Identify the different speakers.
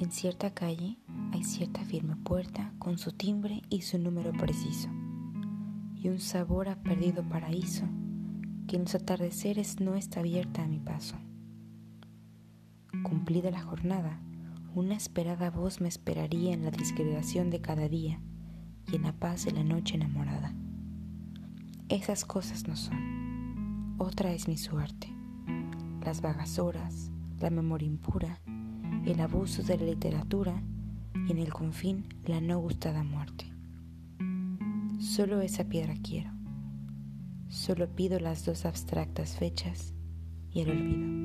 Speaker 1: En cierta calle hay cierta firme puerta con su timbre y su número preciso, y un sabor a perdido paraíso que en los atardeceres no está abierta a mi paso. Cumplida la jornada, una esperada voz me esperaría en la disgregación de cada día y en la paz de la noche enamorada. Esas cosas no son. Otra es mi suerte. Las vagas horas, la memoria impura, el abuso de la literatura y en el confín la no gustada muerte. Solo esa piedra quiero. Solo pido las dos abstractas fechas y el olvido.